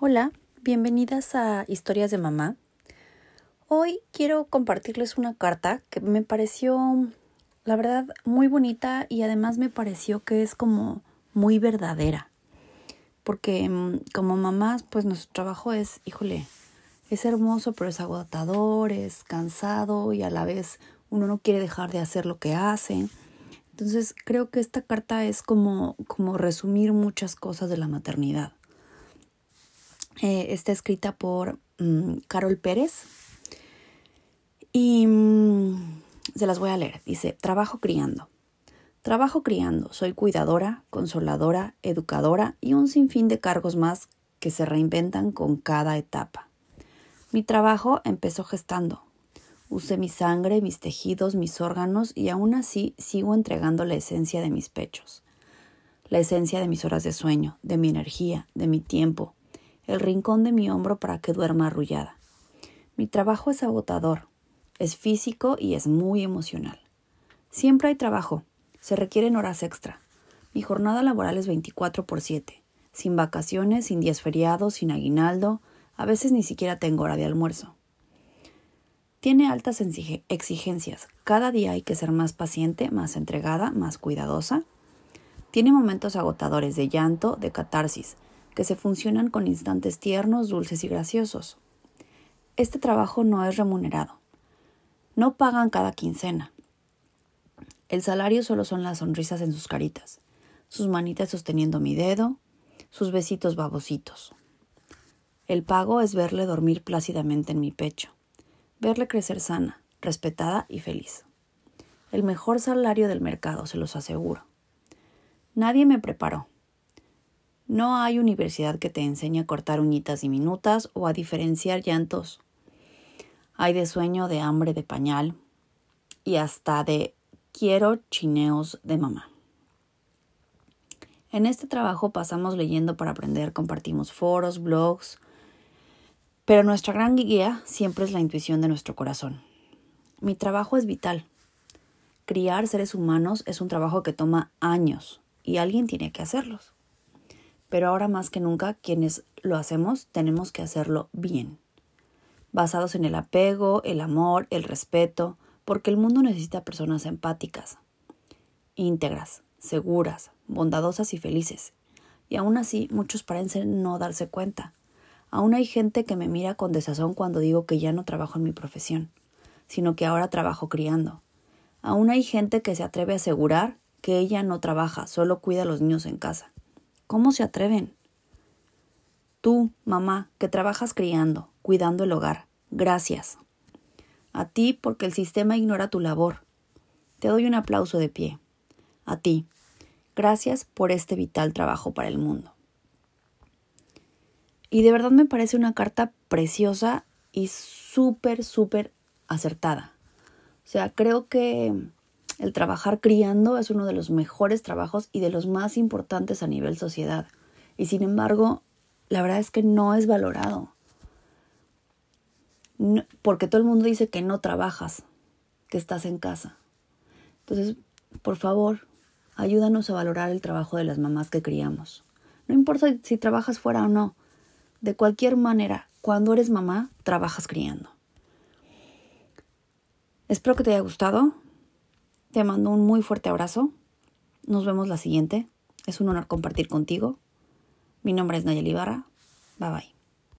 Hola, bienvenidas a Historias de Mamá. Hoy quiero compartirles una carta que me pareció, la verdad, muy bonita y además me pareció que es como muy verdadera. Porque mm, como mamás, pues nuestro trabajo es, híjole, es hermoso, pero es agotador, es cansado y a la vez uno no quiere dejar de hacer lo que hace. Entonces creo que esta carta es como, como resumir muchas cosas de la maternidad. Eh, está escrita por mm, Carol Pérez y mm, se las voy a leer. Dice, trabajo criando. Trabajo criando, soy cuidadora, consoladora, educadora y un sinfín de cargos más que se reinventan con cada etapa. Mi trabajo empezó gestando. Usé mi sangre, mis tejidos, mis órganos y aún así sigo entregando la esencia de mis pechos, la esencia de mis horas de sueño, de mi energía, de mi tiempo, el rincón de mi hombro para que duerma arrullada. Mi trabajo es agotador, es físico y es muy emocional. Siempre hay trabajo, se requieren horas extra. Mi jornada laboral es 24 por 7, sin vacaciones, sin días feriados, sin aguinaldo, a veces ni siquiera tengo hora de almuerzo. Tiene altas exigencias. Cada día hay que ser más paciente, más entregada, más cuidadosa. Tiene momentos agotadores de llanto, de catarsis, que se funcionan con instantes tiernos, dulces y graciosos. Este trabajo no es remunerado. No pagan cada quincena. El salario solo son las sonrisas en sus caritas, sus manitas sosteniendo mi dedo, sus besitos babositos. El pago es verle dormir plácidamente en mi pecho, verle crecer sana, respetada y feliz. El mejor salario del mercado, se los aseguro. Nadie me preparó, no hay universidad que te enseñe a cortar uñitas diminutas o a diferenciar llantos. Hay de sueño, de hambre, de pañal y hasta de quiero chineos de mamá. En este trabajo pasamos leyendo para aprender, compartimos foros, blogs, pero nuestra gran guía siempre es la intuición de nuestro corazón. Mi trabajo es vital. Criar seres humanos es un trabajo que toma años y alguien tiene que hacerlos pero ahora más que nunca quienes lo hacemos tenemos que hacerlo bien, basados en el apego, el amor, el respeto, porque el mundo necesita personas empáticas, íntegras, seguras, bondadosas y felices. Y aún así muchos parecen no darse cuenta. Aún hay gente que me mira con desazón cuando digo que ya no trabajo en mi profesión, sino que ahora trabajo criando. Aún hay gente que se atreve a asegurar que ella no trabaja, solo cuida a los niños en casa. ¿Cómo se atreven? Tú, mamá, que trabajas criando, cuidando el hogar, gracias. A ti porque el sistema ignora tu labor. Te doy un aplauso de pie. A ti, gracias por este vital trabajo para el mundo. Y de verdad me parece una carta preciosa y súper, súper acertada. O sea, creo que el trabajar criando es uno de los mejores trabajos y de los más importantes a nivel sociedad. Y sin embargo, la verdad es que no es valorado. porque todo el mundo dice que no trabajas, que estás en casa. Entonces, por favor, ayúdanos a valorar el trabajo de las mamás que criamos. No importa si trabajas fuera o no. De cualquier manera, cuando eres mamá, trabajas criando. Espero que te haya gustado. Te mando un muy fuerte abrazo. Nos vemos la siguiente. Es un honor compartir contigo. Mi nombre es Nayeli Barra. Bye bye.